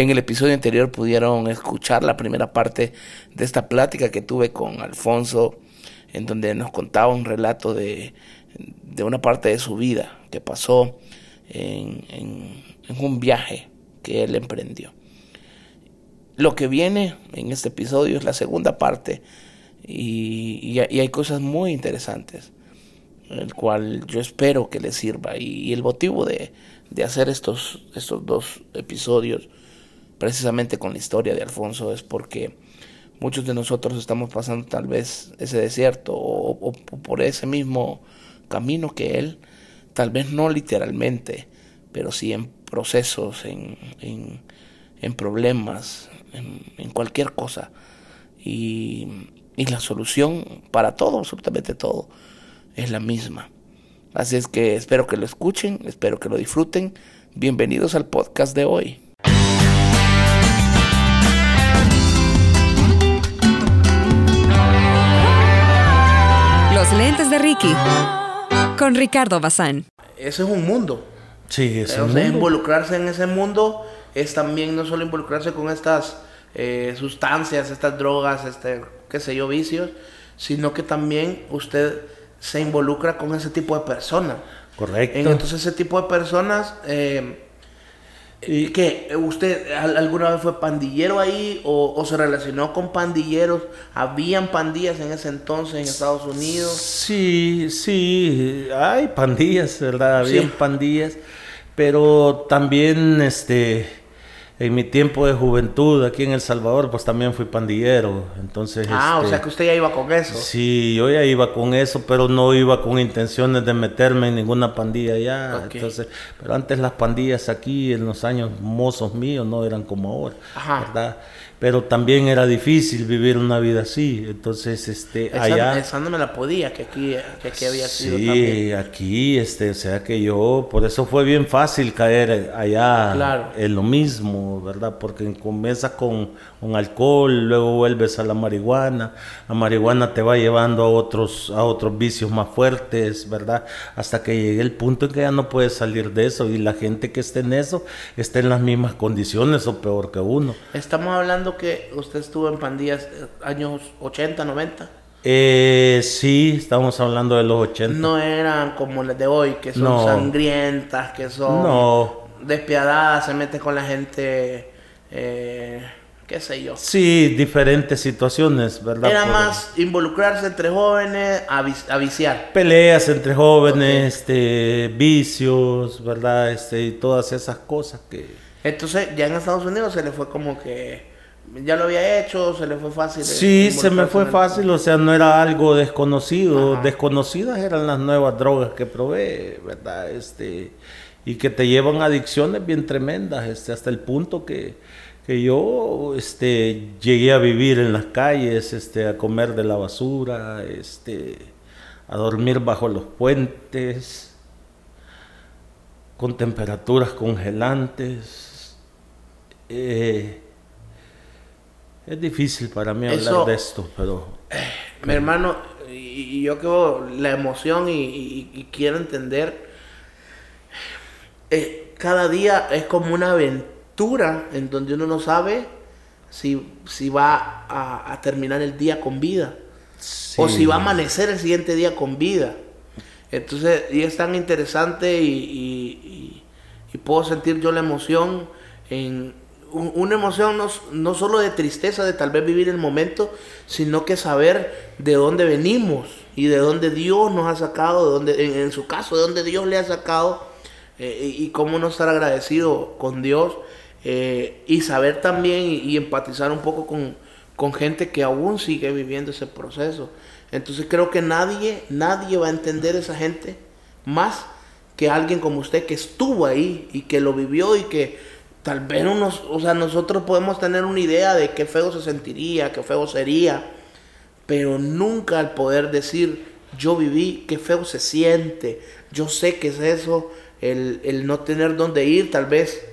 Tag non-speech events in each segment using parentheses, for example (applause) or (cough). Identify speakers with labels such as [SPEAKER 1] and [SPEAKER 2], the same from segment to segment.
[SPEAKER 1] En el episodio anterior pudieron escuchar la primera parte de esta plática que tuve con Alfonso, en donde nos contaba un relato de, de una parte de su vida que pasó en, un viaje que él emprendió. Lo que viene en este episodio es la segunda parte y, y, hay cosas muy interesantes, el cual yo espero que les sirva. Y, el motivo de, de, hacer estos, estos dos episodios, precisamente con la historia de Alfonso, es porque muchos de nosotros estamos pasando tal vez ese desierto o por ese mismo camino que él, tal vez no literalmente, pero sí en procesos, en, en, problemas, en, cualquier cosa. Y, y la solución para todo, absolutamente todo, es la misma. Así es que espero que lo escuchen, espero que lo disfruten. Bienvenidos al podcast de hoy.
[SPEAKER 2] Los lentes de Ricky con Ricardo Bazán.
[SPEAKER 1] Ese es un mundo.
[SPEAKER 3] Sí, es
[SPEAKER 1] un mundo. involucrarse en ese mundo es también no solo involucrarse con estas eh, sustancias, estas drogas, este, qué sé yo, vicios, sino que también usted se involucra con ese tipo de personas.
[SPEAKER 3] Correcto.
[SPEAKER 1] Entonces ese tipo de personas eh, ¿Y qué? ¿Usted alguna vez fue pandillero ahí o, se relacionó con pandilleros? ¿Habían pandillas en ese entonces en Estados Unidos?
[SPEAKER 3] Sí, sí, hay pandillas, ¿verdad? Habían pandillas, pero también este en mi tiempo de juventud aquí en El Salvador, pues también fui pandillero. Entonces,
[SPEAKER 1] ah, o este, sea que usted ya iba con eso.
[SPEAKER 3] Sí, yo ya iba con eso, pero no iba con intenciones de meterme en ninguna pandilla ya. Entonces, pero antes las pandillas aquí en los años mozos míos no eran como ahora, Ajá. ¿verdad? Pero también era difícil vivir una vida así. Entonces, este, allá...
[SPEAKER 1] Esa no me la podía, que aquí, que aquí había sido
[SPEAKER 3] Sí, aquí, este, o sea que yo, por eso fue bien fácil caer allá en lo mismo, ¿verdad? Porque comienzas con un alcohol, luego vuelves a la marihuana, la marihuana te va llevando a otros, a otros vicios más fuertes, ¿verdad? Hasta que llegue el punto en que ya no puedes salir de eso y la gente que esté en eso está en las mismas condiciones o peor que uno.
[SPEAKER 1] Estamos hablando que usted estuvo en pandillas eh, años 80, 90.
[SPEAKER 3] Eh, sí, estamos hablando de los 80.
[SPEAKER 1] No eran como las de hoy, que son sangrientas, que son despiadadas, se mete con la gente, eh, qué sé yo.
[SPEAKER 3] Sí, diferentes situaciones, ¿verdad?
[SPEAKER 1] Era más involucrarse entre jóvenes a, viciar.
[SPEAKER 3] Peleas entre jóvenes, este, vicios, ¿verdad? Este, y todas esas cosas que...
[SPEAKER 1] Entonces, ya en Estados Unidos se le fue como que ya lo había hecho, se le fue fácil.
[SPEAKER 3] Sí, se me fue fácil, o sea, no era algo desconocido. Desconocidas eran las nuevas drogas que probé, ¿verdad? Este, y que te llevan adicciones bien tremendas, este, hasta el punto que, que yo este, llegué a vivir en las calles, este, a comer de la basura, este, a dormir bajo los puentes, con temperaturas congelantes. Eh, es difícil para mí hablar de esto, pero...
[SPEAKER 1] Mi hermano, y, yo creo la emoción y, quiero entender, eh, cada día es como una aventura en donde uno no sabe si, si va a, terminar el día con vida o si va a amanecer el siguiente día con vida. Entonces, y es tan interesante y, y puedo sentir yo la emoción en, una emoción no, no, solo de tristeza de tal vez vivir el momento, sino que saber de dónde venimos y de dónde Dios nos ha sacado, de dónde, en, su caso, de dónde Dios le ha sacado eh, y cómo no estar agradecido con Dios eh, y saber también y, empatizar un poco con, con gente que aún sigue viviendo ese proceso. Entonces creo que nadie, nadie va a entender esa gente más que alguien como usted que estuvo ahí y que lo vivió y que tal vez unos, o sea, nosotros podemos tener una idea de qué feo se sentiría, qué feo sería, pero nunca el poder decir, yo viví, qué feo se siente, yo sé que es eso, el, no tener dónde ir, tal vez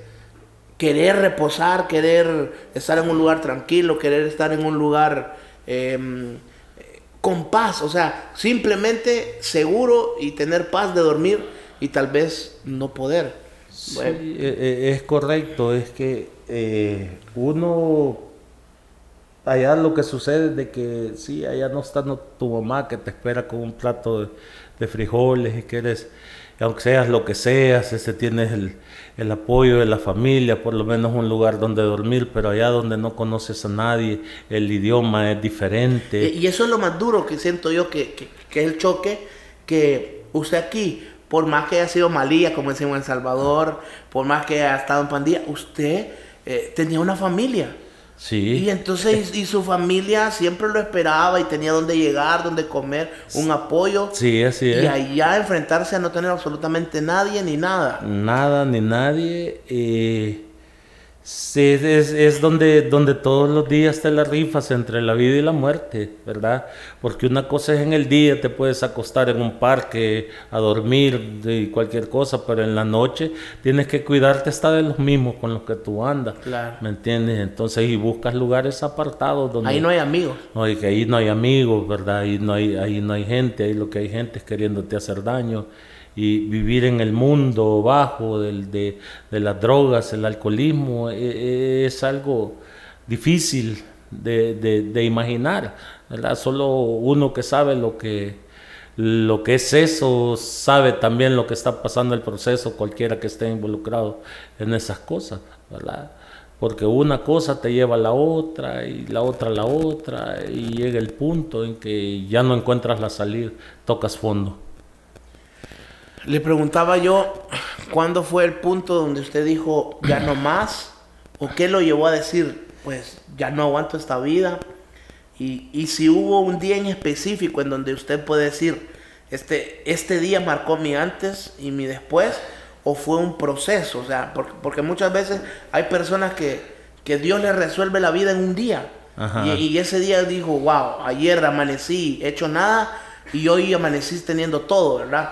[SPEAKER 1] querer reposar, querer estar en un lugar tranquilo, querer estar en un lugar em, con paz, o sea, simplemente seguro y tener paz de dormir y tal vez no poder.
[SPEAKER 3] Sí, e, e, es correcto, es que eh, uno, allá lo que sucede es de que sí, allá no está tu mamá que te espera con un plato de, frijoles y que eres, aunque seas lo que seas, ese tienes el, el apoyo de la familia, por lo menos un lugar donde dormir, pero allá donde no conoces a nadie, el idioma es diferente.
[SPEAKER 1] Y eso es lo más duro que siento yo, que, que, es el choque, que usted aquí, por más que haya sido malía, como decimos en El Salvador, por más que haya estado en pandilla, usted eh, tenía una familia.
[SPEAKER 3] Sí.
[SPEAKER 1] Y entonces, y, su familia siempre lo esperaba y tenía donde llegar, donde comer, un apoyo.
[SPEAKER 3] Sí, así es.
[SPEAKER 1] Y allá enfrentarse a no tener absolutamente nadie ni nada.
[SPEAKER 3] Nada ni nadie. Eh, Sí, es, es, donde, donde todos los días te la rifas entre la vida y la muerte, ¿verdad? Porque una cosa es en el día, te puedes acostar en un parque a dormir de cualquier cosa, pero en la noche tienes que cuidarte hasta de los mismos con los que tú andas.
[SPEAKER 1] Claro.
[SPEAKER 3] ¿Me entiendes? Entonces, y buscas lugares apartados donde...
[SPEAKER 1] Ahí no hay amigos.
[SPEAKER 3] No, y que ahí no hay amigos, ¿verdad? Ahí no hay, ahí no hay gente, ahí lo que hay gente es queriéndote hacer daño y vivir en el mundo bajo del, de, las drogas, el alcoholismo, e, e, es, algo difícil de, imaginar. ¿verdad? Solo uno que sabe lo que, lo que es eso, sabe también lo que está pasando el proceso, cualquiera que esté involucrado en esas cosas. ¿verdad? Porque una cosa te lleva a la otra y la otra a la otra y llega el punto en que ya no encuentras la salida, tocas fondo.
[SPEAKER 1] Le preguntaba yo, ¿cuándo fue el punto donde usted dijo, ya no más? ¿O qué lo llevó a decir, pues ya no aguanto esta vida? Y, si hubo un día en específico en donde usted puede decir, este, este día marcó mi antes y mi después, o fue un proceso, o sea, porque, muchas veces hay personas que, que Dios les resuelve la vida en un día. Y, y, ese día dijo, wow, ayer amanecí, hecho nada, y hoy amanecís teniendo todo, ¿verdad?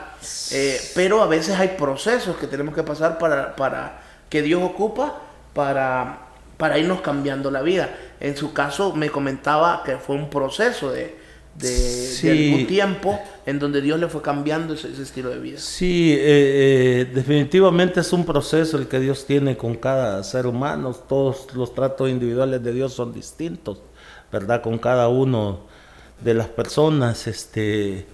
[SPEAKER 1] Eh, pero a veces hay procesos que tenemos que pasar para, para que Dios ocupa para, para irnos cambiando la vida. En su caso me comentaba que fue un proceso de, de, algún tiempo en donde Dios le fue cambiando ese, estilo de vida.
[SPEAKER 3] Sí, eh, eh, definitivamente es un proceso el que Dios tiene con cada ser humano. Todos los tratos individuales de Dios son distintos, ¿verdad? Con cada uno de las personas. Este,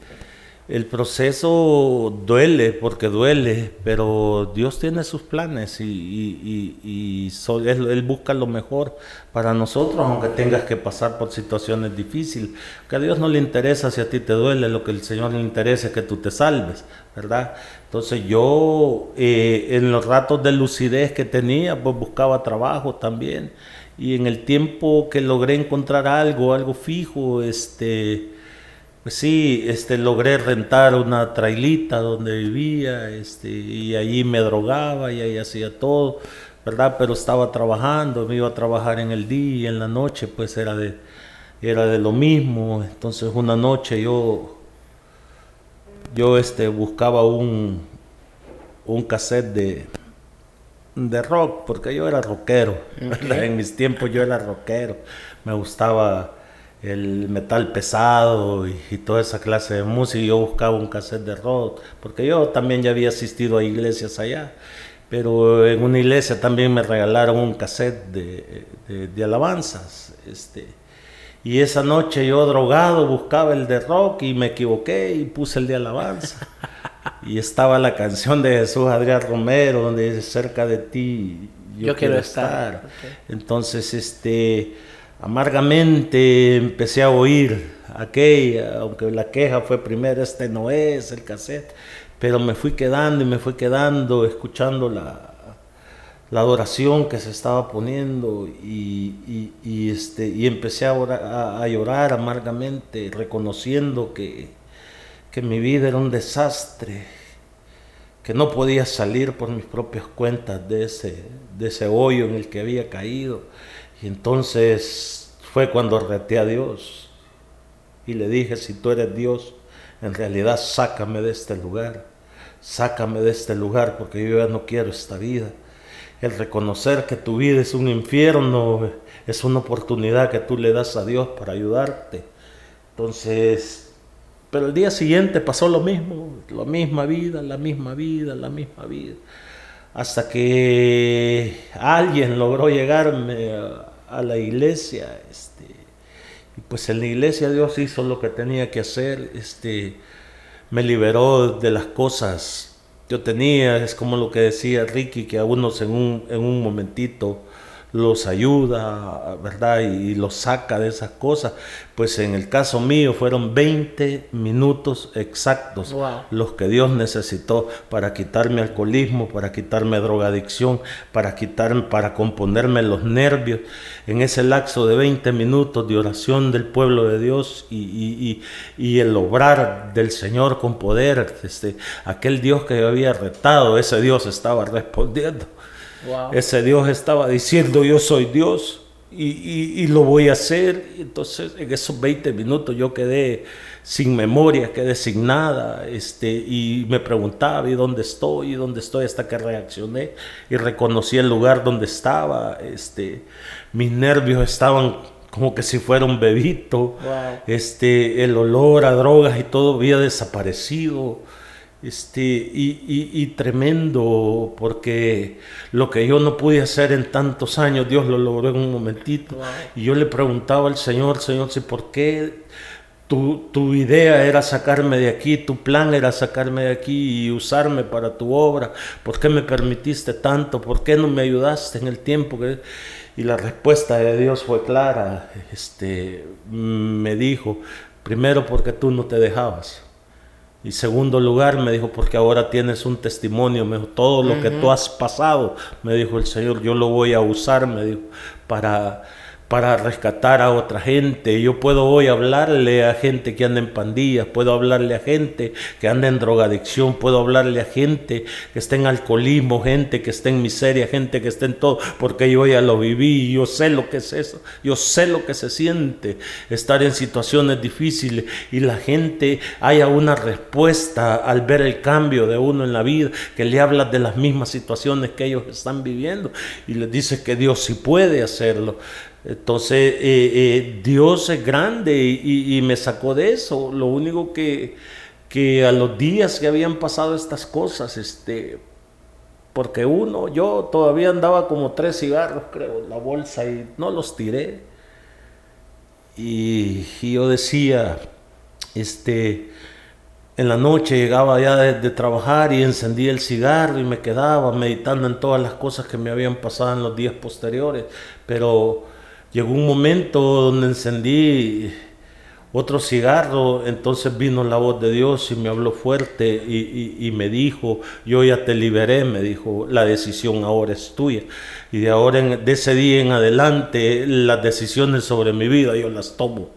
[SPEAKER 3] el proceso duele porque duele, pero Dios tiene sus planes y, y, él, busca lo mejor para nosotros, aunque tengas que pasar por situaciones difíciles. Que a Dios no le interesa si a ti te duele, lo que el Señor le interesa es que tú te salves, ¿verdad? Entonces yo eh, en los ratos de lucidez que tenía, pues buscaba trabajo también y en el tiempo que logré encontrar algo, algo fijo, este, pues sí, este, logré rentar una trailita donde vivía, este, y allí me drogaba y ahí hacía todo, ¿verdad? Pero estaba trabajando, me iba a trabajar en el día y en la noche, pues era de, era de lo mismo. Entonces una noche yo, yo este, buscaba un, un cassette de, de rock, porque yo era rockero. (laughs) En mis tiempos yo era rockero. Me gustaba el metal pesado y, toda esa clase de música. Yo buscaba un cassette de rock, porque yo también ya había asistido a iglesias allá. Pero en una iglesia también me regalaron un cassette de, de alabanzas. Este, y esa noche yo drogado buscaba el de rock y me equivoqué y puse el de alabanza. (laughs) y estaba la canción de Jesús Adrián Romero, donde dice cerca de ti yo, quiero, estar. Entonces, este, amargamente empecé a oír aquella, aunque la queja fue primero, este no es el cassette, pero me fui quedando y me fui quedando escuchando la, la adoración que se estaba poniendo y, y, este, y empecé a, a llorar amargamente, reconociendo que que mi vida era un desastre, que no podía salir por mis propias cuentas de ese, de ese hoyo en el que había caído. Y entonces fue cuando reté a Dios y le dije, si tú eres Dios, en realidad sácame de este lugar, sácame de este lugar porque yo ya no quiero esta vida. El reconocer que tu vida es un infierno es una oportunidad que tú le das a Dios para ayudarte. Entonces pero el día siguiente pasó lo mismo, la misma vida, la misma vida, la misma vida. hasta que alguien logró llegarme a, la iglesia. Este, y pues en la iglesia Dios hizo lo que tenía que hacer. Este, me liberó de las cosas. Yo tenía, es como lo que decía Ricky, que a unos en un, en un momentito los ayuda, ¿verdad? Y, los saca de esas cosas. Pues en el caso mío fueron 20 minutos exactos los que Dios necesitó para quitarme alcoholismo, para quitarme drogadicción, para quitarme, para componerme los nervios. En ese lapso de 20 minutos de oración del pueblo de Dios y, y el obrar del Señor con poder, este, aquel Dios que yo había retado, ese Dios estaba respondiendo. Ese Dios estaba diciendo, yo soy Dios y, lo voy a hacer. Entonces, en esos 20 minutos yo quedé sin memoria, quedé sin nada, este, y me preguntaba, ¿y dónde estoy? ¿Y dónde estoy? Hasta que reaccioné y reconocí el lugar donde estaba. Este, mis nervios estaban como que si fuera un bebito. Este, el olor a drogas y todo había desaparecido. Este, y, tremendo, porque lo que yo no pude hacer en tantos años, Dios lo logró en un momentito. Y yo le preguntaba al Señor, Señor, si por qué tu, tu, idea era sacarme de aquí, tu plan era sacarme de aquí y usarme para tu obra, ¿por qué me permitiste tanto? ¿Por qué no me ayudaste en el tiempo que... Y la respuesta de Dios fue clara, este, me dijo, primero porque tú no te dejabas. Y segundo lugar, me dijo, porque ahora tienes un testimonio, me dijo, todo lo que tú has pasado, me dijo el Señor, yo lo voy a usar, me dijo, para para rescatar a otra gente. Yo puedo hoy hablarle a gente que anda en pandillas, puedo hablarle a gente que anda en drogadicción, puedo hablarle a gente que está en alcoholismo, gente que está en miseria, gente que está en todo, porque yo ya lo viví yo sé lo que es eso, yo sé lo que se siente estar en situaciones difíciles y la gente haya una respuesta al ver el cambio de uno en la vida, que le habla de las mismas situaciones que ellos están viviendo y les dice que Dios sí puede hacerlo. Entonces, eh, eh, Dios es grande y, me sacó de eso. Lo único que, que a los días que habían pasado estas cosas, este, porque uno, yo todavía andaba como tres cigarros, creo, en la bolsa y no los tiré. Y, yo decía, este, en la noche llegaba ya de, de, trabajar y encendía el cigarro y me quedaba meditando en todas las cosas que me habían pasado en los días posteriores, pero Llegó un momento donde encendí otro cigarro, entonces vino la voz de Dios y me habló fuerte y, me dijo, yo ya te liberé, me dijo, la decisión ahora es tuya. Y de ahora, en, de ese día en adelante, las decisiones sobre mi vida yo las tomo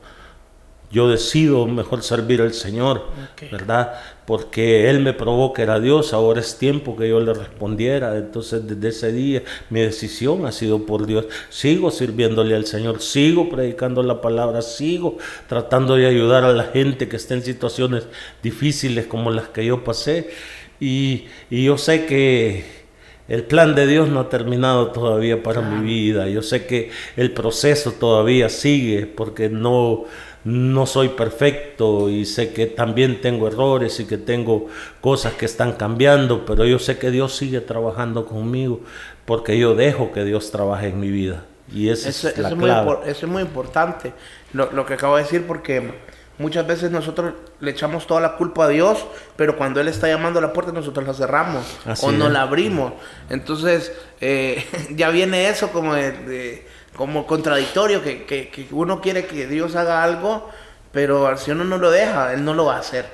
[SPEAKER 3] yo decido mejor servir al Señor, ¿verdad? Porque Él me probó que era Dios, ahora es tiempo que yo le respondiera. Entonces desde ese día mi decisión ha sido por Dios. Sigo sirviéndole al Señor, sigo predicando la palabra, sigo tratando de ayudar a la gente que está en situaciones difíciles como las que yo pasé. Y, yo sé que el plan de Dios no ha terminado todavía para mi vida. Yo sé que el proceso todavía sigue porque no no soy perfecto y sé que también tengo errores y que tengo cosas que están cambiando, pero yo sé que Dios sigue trabajando conmigo porque yo dejo que Dios trabaje en mi vida. Y esa eso, es la
[SPEAKER 1] eso
[SPEAKER 3] clave.
[SPEAKER 1] Muy, eso es muy importante, lo, que acabo de decir, porque muchas veces nosotros le echamos toda la culpa a Dios, pero cuando Él está llamando a la puerta nosotros la cerramos o no la abrimos. Entonces eh, (laughs) ya viene eso como de como contradictorio, que, uno quiere que Dios haga algo, pero si uno no lo deja, Él no lo va a hacer.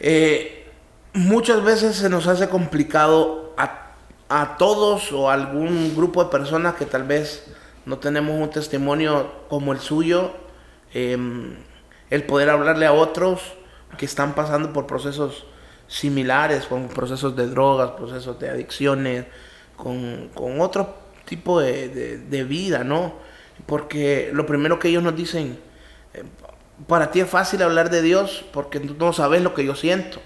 [SPEAKER 1] Eh, muchas veces se nos hace complicado a, todos o a algún grupo de personas que tal vez no tenemos un testimonio como el suyo, em, el poder hablarle a otros que están pasando por procesos similares, con procesos de drogas, procesos de adicciones, con, con otros tipo de, vida, ¿no? Porque lo primero que ellos nos dicen, eh, para ti es fácil hablar de Dios porque tú no sabes lo que yo siento.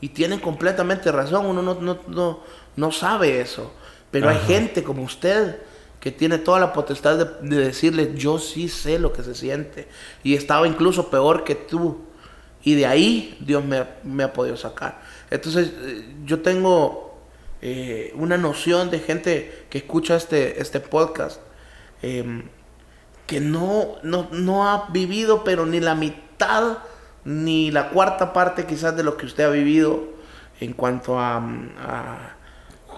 [SPEAKER 1] Y tienen completamente razón, uno no, no, no, sabe eso. Pero hay gente como usted que tiene toda la potestad de, decirle, yo sí sé lo que se siente. Y estaba incluso peor que tú. Y de ahí Dios me, ha podido sacar. Entonces, eh, yo tengo eh, una noción de gente que escucha este, este podcast em, que no, no, no ha vivido, pero ni la mitad, ni la cuarta parte quizás de lo que usted ha vivido en cuanto a,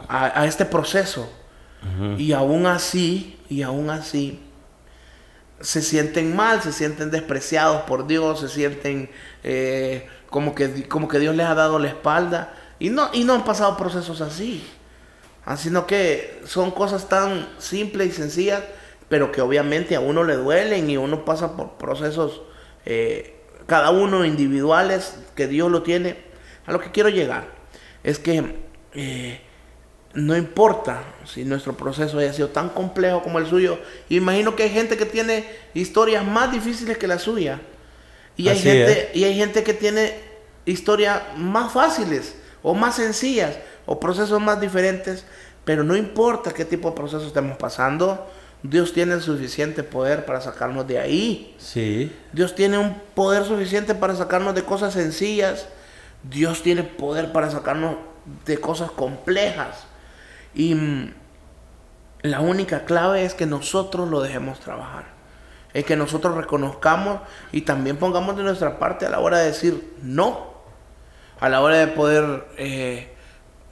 [SPEAKER 1] a, este proceso. Y aún así, y aún así, se sienten mal, se sienten despreciados por Dios, se sienten eh, como, que, como que Dios les ha dado la espalda. Y no, y no han pasado procesos así. Sino que son cosas tan simples y sencillas, pero que obviamente a uno le duelen y uno pasa por procesos, eh, cada uno individuales, que Dios lo tiene. A lo que quiero llegar es que eh, no importa si nuestro proceso haya sido tan complejo como el suyo. Imagino que hay gente que tiene historias más difíciles que la suya. Y hay, gente, y hay gente que tiene historias más fáciles o más sencillas o procesos más diferentes. Pero no importa qué tipo de proceso estemos pasando. Dios tiene el suficiente poder para sacarnos de ahí.
[SPEAKER 3] Sí.
[SPEAKER 1] Dios tiene un poder suficiente para sacarnos de cosas sencillas. Dios tiene poder para sacarnos de cosas complejas. Y mm, la única clave es que nosotros lo dejemos trabajar. Es que nosotros reconozcamos y también pongamos de nuestra parte a la hora de decir no. A la hora de poder eh,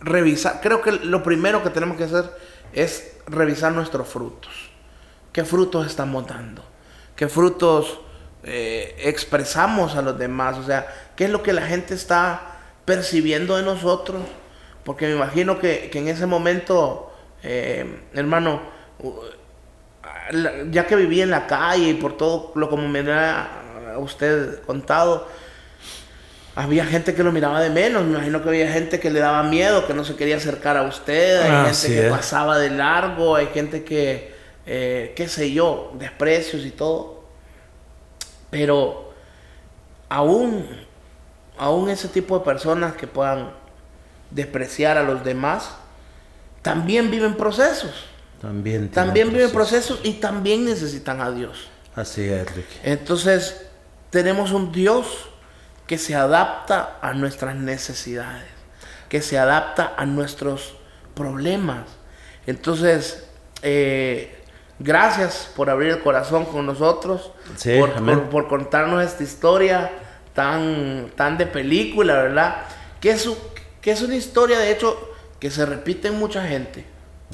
[SPEAKER 1] revisar. Creo que lo primero que tenemos que hacer es revisar nuestros frutos. ¿Qué frutos estamos dando? ¿Qué frutos eh, expresamos a los demás? O sea, ¿qué es lo que la gente está percibiendo de nosotros? Porque me imagino que, en ese momento, eh, hermano, ya que vivía en la calle y por todo lo como me ha usted contado, había gente que lo miraba de menos, me imagino que había gente que le daba miedo, que no se quería acercar a usted, hay gente que pasaba de largo, hay gente que, eh, qué sé yo, desprecios y todo. Pero aún, aún ese tipo de personas que puedan despreciar a los demás, también viven procesos.
[SPEAKER 3] También,
[SPEAKER 1] también viven procesos y también necesitan a Dios.
[SPEAKER 3] Así es,
[SPEAKER 1] Entonces, tenemos un Dios que se adapta a nuestras necesidades, que se adapta a nuestros problemas. Entonces, eh, gracias por abrir el corazón con nosotros, por, por, contarnos esta historia tan, tan de película, ¿verdad? Que es, que es una historia, de hecho, que se repite en mucha gente.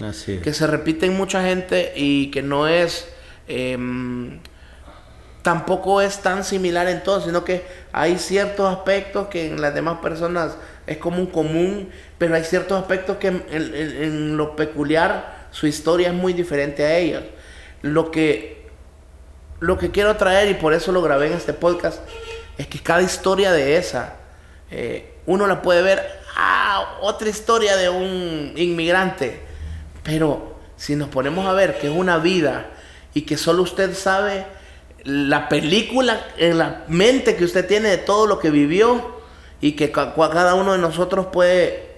[SPEAKER 3] Así
[SPEAKER 1] Que se repite en mucha gente y que no es... Em, tampoco es tan similar en todo, sino que hay ciertos aspectos que en las demás personas es como un común, pero hay ciertos aspectos que en, lo peculiar su historia es muy diferente a ellas. Lo que, lo que quiero traer, y por eso lo grabé en este podcast, es que cada historia de esa, eh, uno la puede ver ah, otra historia de un inmigrante. Pero si nos ponemos a ver que es una vida y que solo usted sabe la película en la mente que usted tiene de todo lo que vivió y que cada uno de nosotros puede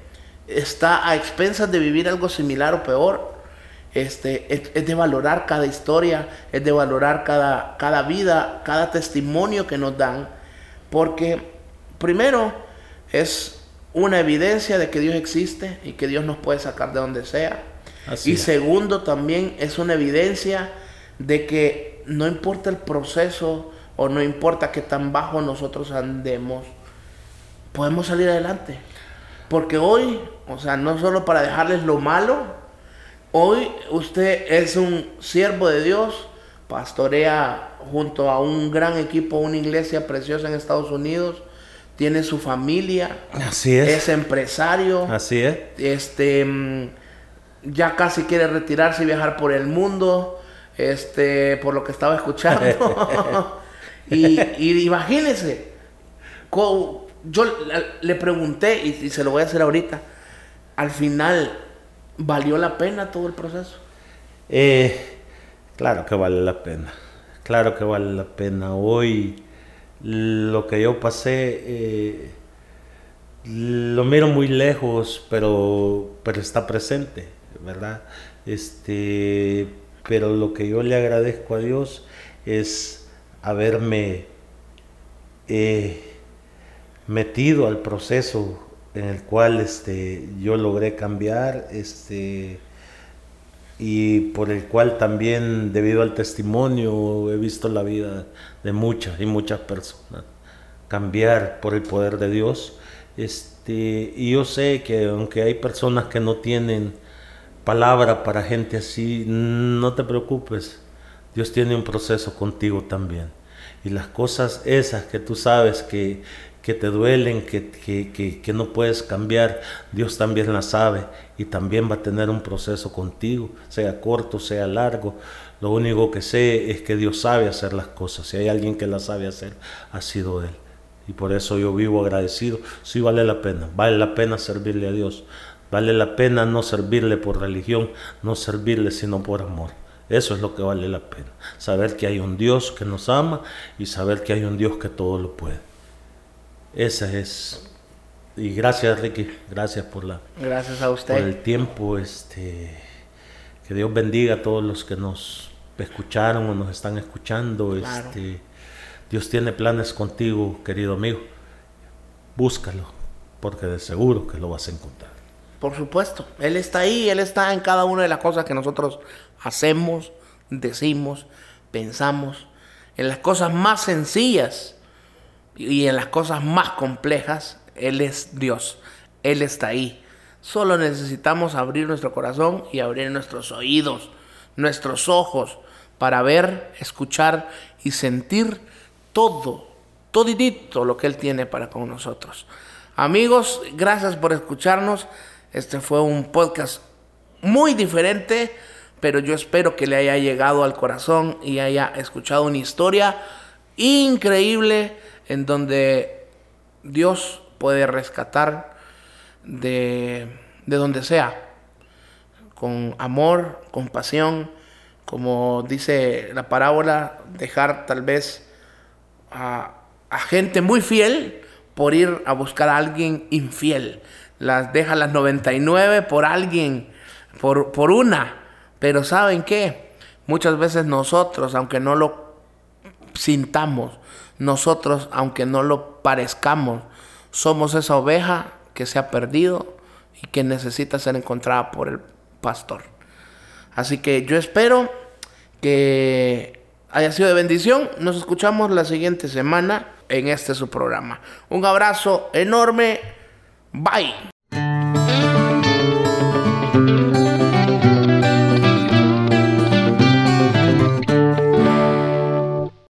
[SPEAKER 1] estar a expensas de vivir algo similar o peor. Este, es, de valorar cada historia, es de valorar cada, cada vida, cada testimonio que nos dan, porque primero es una evidencia de que Dios existe y que Dios nos puede sacar de donde sea. y segundo, también es una evidencia de que no importa el proceso o no importa que tan bajo nosotros andemos, podemos salir adelante. Porque hoy, o sea, no solo para dejarles lo malo, hoy usted es un siervo de Dios, pastorea junto a un gran equipo, una iglesia preciosa en Estados Unidos, tiene su familia,
[SPEAKER 3] Así es.
[SPEAKER 1] es empresario,
[SPEAKER 3] Así es.
[SPEAKER 1] Este mm, ya casi quiere retirarse y viajar por el mundo, este, por lo que estaba escuchando. (laughs) y, y, imagínense, yo le pregunté, y, se lo voy a hacer ahorita, al final, ¿valió la pena todo el proceso?
[SPEAKER 3] Eh, claro que vale la pena, claro que vale la pena. Hoy lo que yo pasé eh, lo miro muy lejos, pero, pero está presente, ¿verdad? Este, pero lo que yo le agradezco a Dios es haberme eh, metido al proceso en el cual este, yo logré cambiar este, y por el cual también debido al testimonio he visto la vida de muchas y muchas personas cambiar por el poder de Dios. Este, y yo sé que aunque hay personas que no tienen palabra para gente así, no te preocupes, Dios tiene un proceso contigo también. Y las cosas esas que tú sabes que, que te duelen, que, que, que, no puedes cambiar, Dios también las sabe y también va a tener un proceso contigo, sea corto, sea largo. Lo único que sé es que Dios sabe hacer las cosas. Si hay alguien que las sabe hacer, ha sido Él. Y por eso yo vivo agradecido. Sí vale la pena, vale la pena servirle a Dios. Vale la pena no servirle por religión, no servirle sino por amor. Eso es lo que vale la pena. Saber que hay un Dios que nos ama y saber que hay un Dios que todo lo puede. Esa es. Y gracias Ricky, gracias por la.
[SPEAKER 1] Gracias a usted.
[SPEAKER 3] Por el tiempo, este. Que Dios bendiga a todos los que nos escucharon o nos están escuchando. Este, Dios tiene planes contigo, querido amigo. Búscalo, porque de seguro que lo vas a encontrar.
[SPEAKER 1] Por supuesto, Él está ahí, Él está en cada una de las cosas que nosotros hacemos, decimos, pensamos, en las cosas más sencillas y en las cosas más complejas, Él es Dios, Él está ahí. Solo necesitamos abrir nuestro corazón y abrir nuestros oídos, nuestros ojos, para ver, escuchar y sentir todo, toditito lo que Él tiene para con nosotros. Amigos, gracias por escucharnos. Este fue un podcast muy diferente, pero yo espero que le haya llegado al corazón y haya escuchado una historia increíble en donde Dios puede rescatar de, de donde sea, con amor, con pasión, como dice la parábola, dejar tal vez a, a gente muy fiel por ir a buscar a alguien infiel las deja las 99 por alguien, por, por una. Pero ¿saben qué? Muchas veces nosotros, aunque no lo sintamos, nosotros, aunque no lo parezcamos, somos esa oveja que se ha perdido y que necesita ser encontrada por el pastor. Así que yo espero que haya sido de bendición. Nos escuchamos la siguiente semana en este su programa. Un abrazo enorme. Bye.